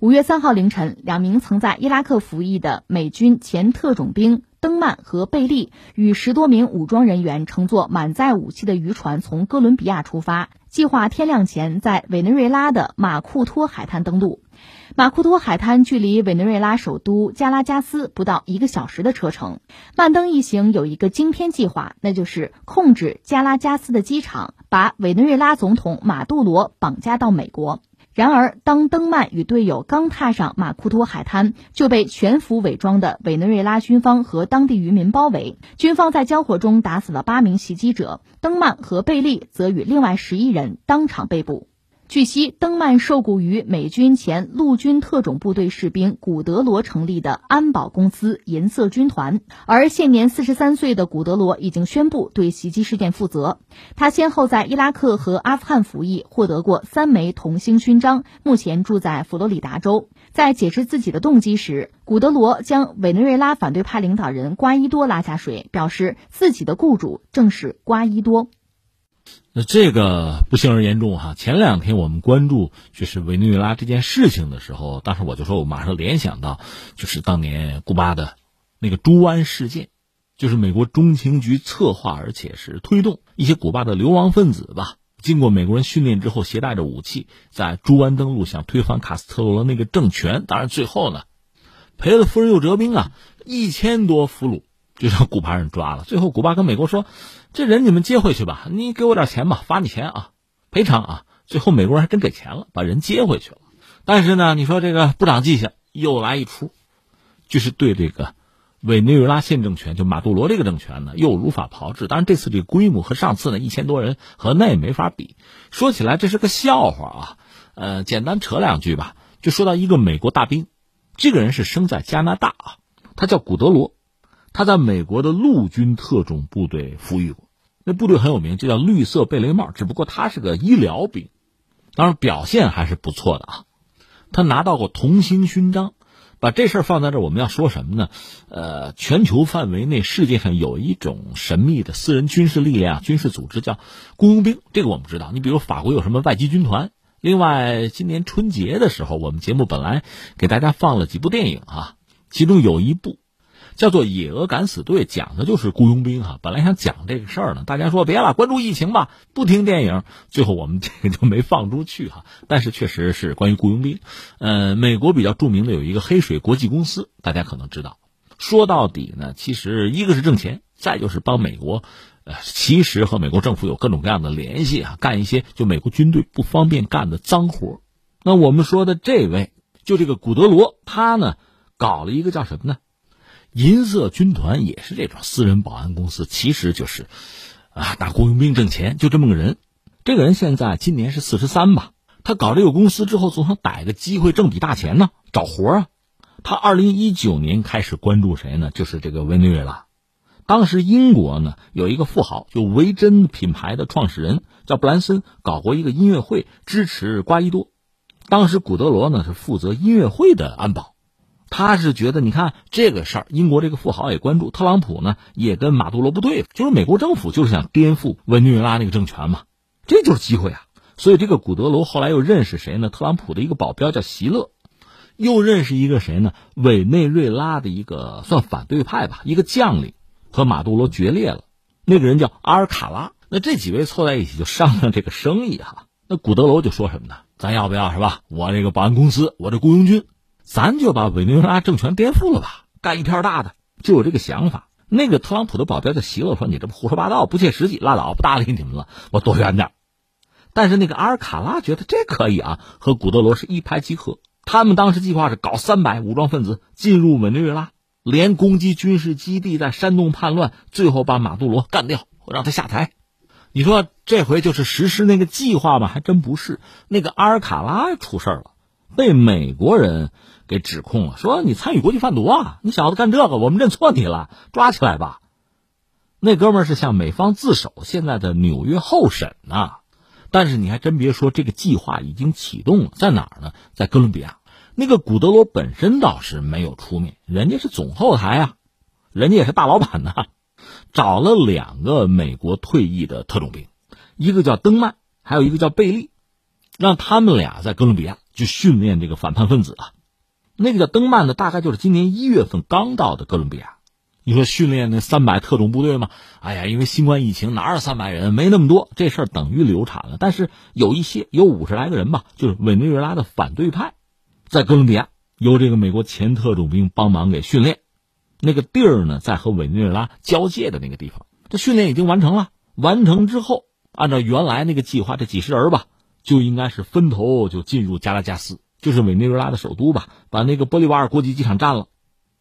五月三号凌晨，两名曾在伊拉克服役的美军前特种兵登曼和贝利与十多名武装人员乘坐满载武器的渔船从哥伦比亚出发，计划天亮前在委内瑞拉的马库托海滩登陆。马库托海滩距离委内瑞拉首都加拉加斯不到一个小时的车程。曼登一行有一个惊天计划，那就是控制加拉加斯的机场，把委内瑞拉总统马杜罗绑架到美国。然而，当登曼与队友刚踏上马库托海滩，就被全副伪装的委内瑞拉军方和当地渔民包围。军方在交火中打死了八名袭击者，登曼和贝利则与另外十一人当场被捕。据悉，登曼受雇于美军前陆军特种部队士兵古德罗成立的安保公司银色军团，而现年四十三岁的古德罗已经宣布对袭击事件负责。他先后在伊拉克和阿富汗服役，获得过三枚铜星勋章，目前住在佛罗里达州。在解释自己的动机时，古德罗将委内瑞拉反对派领导人瓜伊多拉下水，表示自己的雇主正是瓜伊多。那这个不幸而言中哈，前两天我们关注就是委内瑞拉这件事情的时候，当时我就说我马上联想到，就是当年古巴的那个猪湾事件，就是美国中情局策划而且是推动一些古巴的流亡分子吧，经过美国人训练之后，携带着武器在猪湾登陆，想推翻卡斯特罗的那个政权。当然最后呢，赔了夫人又折兵啊，一千多俘虏就让古巴人抓了。最后古巴跟美国说。这人你们接回去吧，你给我点钱吧，罚你钱啊，赔偿啊。最后美国人还真给钱了，把人接回去了。但是呢，你说这个不长记性，又来一出，就是对这个委内瑞拉现政权，就马杜罗这个政权呢，又如法炮制。当然这次这规模和上次呢一千多人和那也没法比。说起来这是个笑话啊，呃，简单扯两句吧，就说到一个美国大兵，这个人是生在加拿大啊，他叫古德罗。他在美国的陆军特种部队服役过，那部队很有名，就叫绿色贝雷帽。只不过他是个医疗兵，当然表现还是不错的啊。他拿到过铜星勋章。把这事儿放在这儿，我们要说什么呢？呃，全球范围内，世界上有一种神秘的私人军事力量、军事组织，叫雇佣兵。这个我们知道。你比如法国有什么外籍军团？另外，今年春节的时候，我们节目本来给大家放了几部电影啊，其中有一部。叫做《野鹅敢死队》，讲的就是雇佣兵哈。本来想讲这个事儿呢，大家说别了，关注疫情吧，不听电影。最后我们这个就没放出去哈。但是确实是关于雇佣兵。呃，美国比较著名的有一个黑水国际公司，大家可能知道。说到底呢，其实一个是挣钱，再就是帮美国，呃，其实和美国政府有各种各样的联系啊，干一些就美国军队不方便干的脏活。那我们说的这位，就这个古德罗，他呢搞了一个叫什么呢？银色军团也是这种私人保安公司，其实就是，啊，打雇佣兵挣钱，就这么个人。这个人现在今年是四十三吧。他搞这个公司之后，总想逮个机会挣笔大钱呢，找活啊。他二零一九年开始关注谁呢？就是这个维内瑞拉。当时英国呢有一个富豪，就维珍品牌的创始人叫布兰森，搞过一个音乐会，支持瓜伊多。当时古德罗呢是负责音乐会的安保。他是觉得，你看这个事儿，英国这个富豪也关注，特朗普呢也跟马杜罗不对付，就是美国政府就是想颠覆委内瑞拉那个政权嘛，这就是机会啊。所以这个古德罗后来又认识谁呢？特朗普的一个保镖叫席勒，又认识一个谁呢？委内瑞拉的一个算反对派吧，一个将领和马杜罗决裂了，那个人叫阿尔卡拉。那这几位凑在一起就商量这个生意哈。那古德罗就说什么呢？咱要不要是吧？我这个保安公司，我这雇佣军。咱就把委内瑞拉政权颠覆了吧，干一片大的，就有这个想法。那个特朗普的保镖叫席勒说：“你这不胡说八道，不切实际，拉倒，不搭理你们了，我躲远点。”但是那个阿尔卡拉觉得这可以啊，和古德罗是一拍即合。他们当时计划是搞三百武装分子进入委内瑞拉，连攻击军事基地，在煽动叛乱，最后把马杜罗干掉，让他下台。你说这回就是实施那个计划吗？还真不是。那个阿尔卡拉出事了，被美国人。给指控了，说你参与国际贩毒啊！你小子干这个，我们认错你了，抓起来吧。那哥们儿是向美方自首，现在的纽约候审呢。但是你还真别说，这个计划已经启动了，在哪儿呢？在哥伦比亚。那个古德罗本身倒是没有出面，人家是总后台啊，人家也是大老板呐，找了两个美国退役的特种兵，一个叫登曼，还有一个叫贝利，让他们俩在哥伦比亚。去训练这个反叛分子啊。那个叫登曼的，大概就是今年一月份刚到的哥伦比亚。你说训练那三百特种部队吗？哎呀，因为新冠疫情，哪有三百人？没那么多，这事儿等于流产了。但是有一些，有五十来个人吧，就是委内瑞拉的反对派，在哥伦比亚由这个美国前特种兵帮忙给训练。那个地儿呢，在和委内瑞拉交界的那个地方。这训练已经完成了，完成之后，按照原来那个计划，这几十人吧，就应该是分头就进入加拉加斯。就是委内瑞拉的首都吧，把那个玻利瓦尔国际机场占了，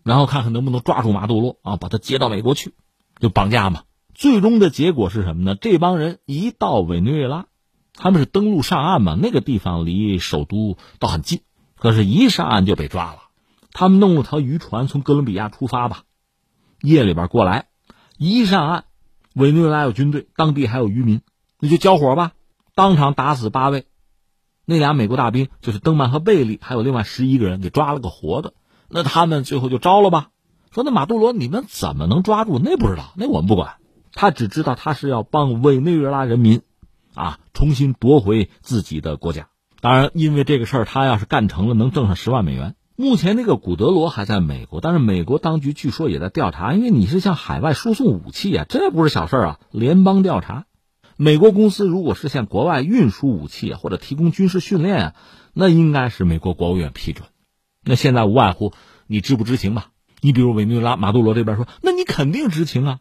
然后看看能不能抓住马杜罗啊，把他接到美国去，就绑架嘛。最终的结果是什么呢？这帮人一到委内瑞拉，他们是登陆上岸嘛，那个地方离首都倒很近，可是，一上岸就被抓了。他们弄了条渔船从哥伦比亚出发吧，夜里边过来，一上岸，委内瑞拉有军队，当地还有渔民，那就交火吧，当场打死八位。那俩美国大兵就是登曼和贝利，还有另外十一个人给抓了个活的。那他们最后就招了吧？说那马杜罗你们怎么能抓住？那不知道，那我们不管。他只知道他是要帮委内瑞拉人民，啊，重新夺回自己的国家。当然，因为这个事儿，他要是干成了，能挣上十万美元。目前那个古德罗还在美国，但是美国当局据说也在调查，因为你是向海外输送武器啊，这不是小事儿啊，联邦调查。美国公司如果是向国外运输武器，或者提供军事训练啊，那应该是美国国务院批准。那现在无外乎你知不知情吧？你比如委内瑞拉马杜罗这边说，那你肯定知情啊。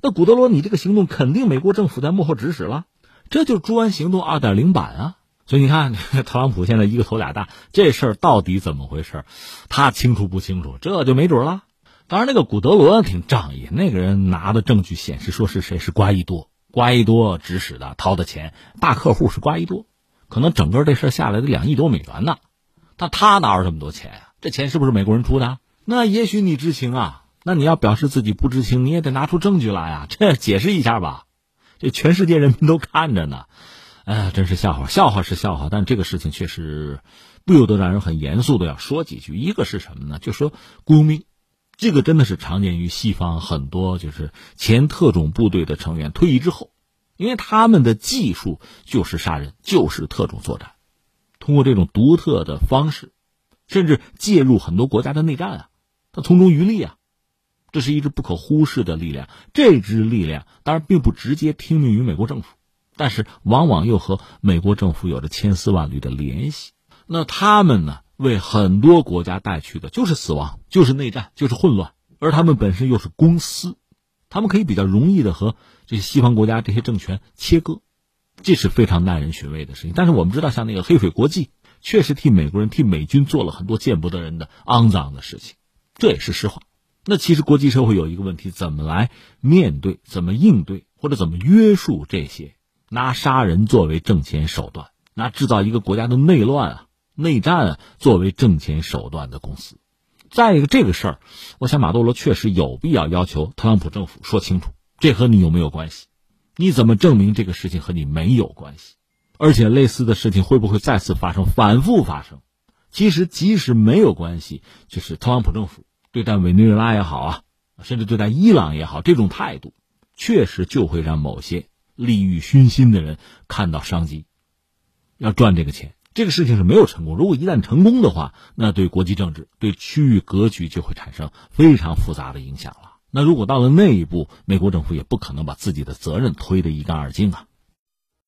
那古德罗，你这个行动肯定美国政府在幕后指使了，这就是猪湾行动二点零版啊。所以你看，特朗普现在一个头俩大，这事儿到底怎么回事？他清楚不清楚？这就没准了。当然，那个古德罗挺仗义，那个人拿的证据显示说是谁是瓜伊多。瓜伊多指使的掏的钱，大客户是瓜伊多，可能整个这事下来的两亿多美元呢，但他哪有这么多钱啊？这钱是不是美国人出的？那也许你知情啊，那你要表示自己不知情，你也得拿出证据来啊，这解释一下吧，这全世界人民都看着呢，哎，真是笑话，笑话是笑话，但这个事情确实不由得让人很严肃的要说几句。一个是什么呢？就说雇佣兵。这个真的是常见于西方很多就是前特种部队的成员退役之后，因为他们的技术就是杀人，就是特种作战，通过这种独特的方式，甚至介入很多国家的内战啊，他从中渔利啊，这是一支不可忽视的力量。这支力量当然并不直接听命于美国政府，但是往往又和美国政府有着千丝万缕的联系。那他们呢？为很多国家带去的就是死亡，就是内战，就是混乱，而他们本身又是公司，他们可以比较容易的和这些西方国家这些政权切割，这是非常耐人寻味的事情。但是我们知道，像那个黑水国际，确实替美国人、替美军做了很多见不得人的肮脏的事情，这也是实话。那其实国际社会有一个问题：怎么来面对、怎么应对，或者怎么约束这些拿杀人作为挣钱手段、拿制造一个国家的内乱啊？内战，作为挣钱手段的公司。再一个，这个事儿，我想马杜罗确实有必要要求特朗普政府说清楚，这和你有没有关系？你怎么证明这个事情和你没有关系？而且类似的事情会不会再次发生、反复发生？其实，即使没有关系，就是特朗普政府对待委内瑞拉也好啊，甚至对待伊朗也好，这种态度，确实就会让某些利欲熏心的人看到商机，要赚这个钱。这个事情是没有成功。如果一旦成功的话，那对国际政治、对区域格局就会产生非常复杂的影响了。那如果到了那一步，美国政府也不可能把自己的责任推得一干二净啊。